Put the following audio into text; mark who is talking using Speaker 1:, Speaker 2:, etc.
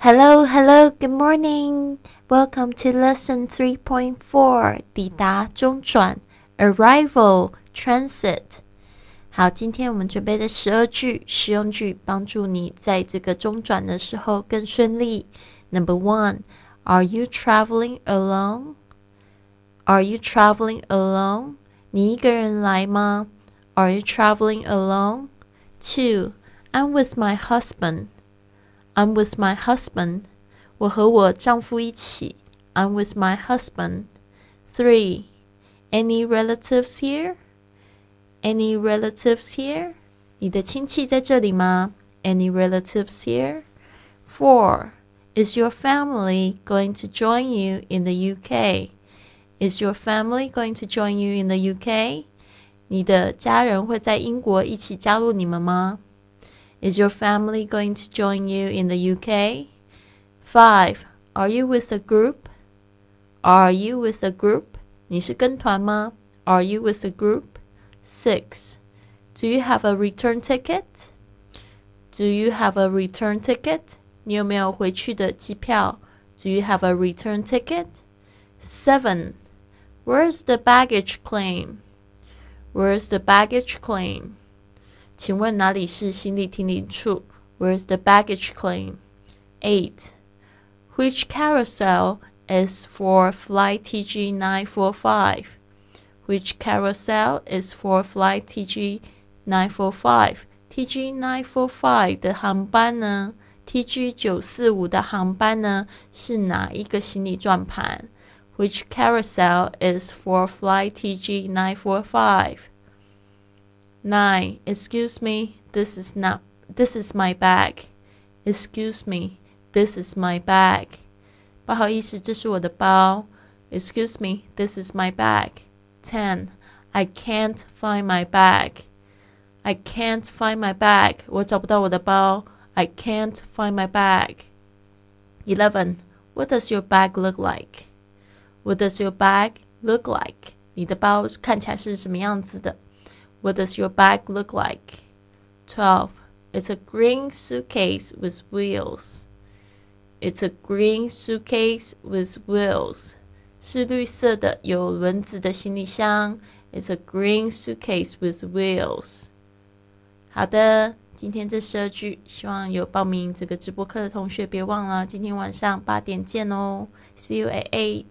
Speaker 1: Hello, hello, good morning. Welcome to lesson 3.4. 抵达中转 arrival transit. 好，今天我们准备的十二句实用句，帮助你在这个中转的时候更顺利。Number one, Are you traveling alone? Are you traveling alone? 你一个人来吗？Are you traveling alone? Two, I'm with my husband. I'm with my husband. 我和我丈夫一起。I'm with my husband. Three. Any relatives here? Any relatives here? 你的亲戚在这里吗？Any relatives here? Four. Is your family going to join you in the UK? Is your family going to join you in the UK? 你的家人会在英国一起加入你们吗 ？is your family going to join you in the UK? 5. Are you with a group? Are you with a group? 你是跟团吗? Are you with a group? 6. Do you have a return ticket? Do you have a return ticket? 你有没有回去的机票? Do you have a return ticket? 7. Where's the baggage claim? Where's the baggage claim? 请问哪里是行李提领处？Where's the baggage claim? Eight. Which carousel is for flight TG nine four five? Which carousel is for flight TG nine four five? TG nine four five 的航班呢？TG 九四五的航班呢？是哪一个行李转盘？Which carousel is for flight TG nine four five? Nine. Excuse me, this is not. This is my bag. Excuse me, this is my bag. 不好意思，这是我的包。Excuse me, this is my bag. Ten. I can't find my bag. I can't find my bag. 我找不到我的包。I can't find my bag. Eleven. What does your bag look like? What does your bag look like? 你的包看起来是什么样子的 ？what does your bag look like? 12. It's a green suitcase with wheels. It's a green suitcase with wheels. 是绿色的有轮子的行李箱。It's a green suitcase with wheels. 好的，今天这十二句，希望有报名这个直播课的同学别忘了，今天晚上八点见哦。See you at eight.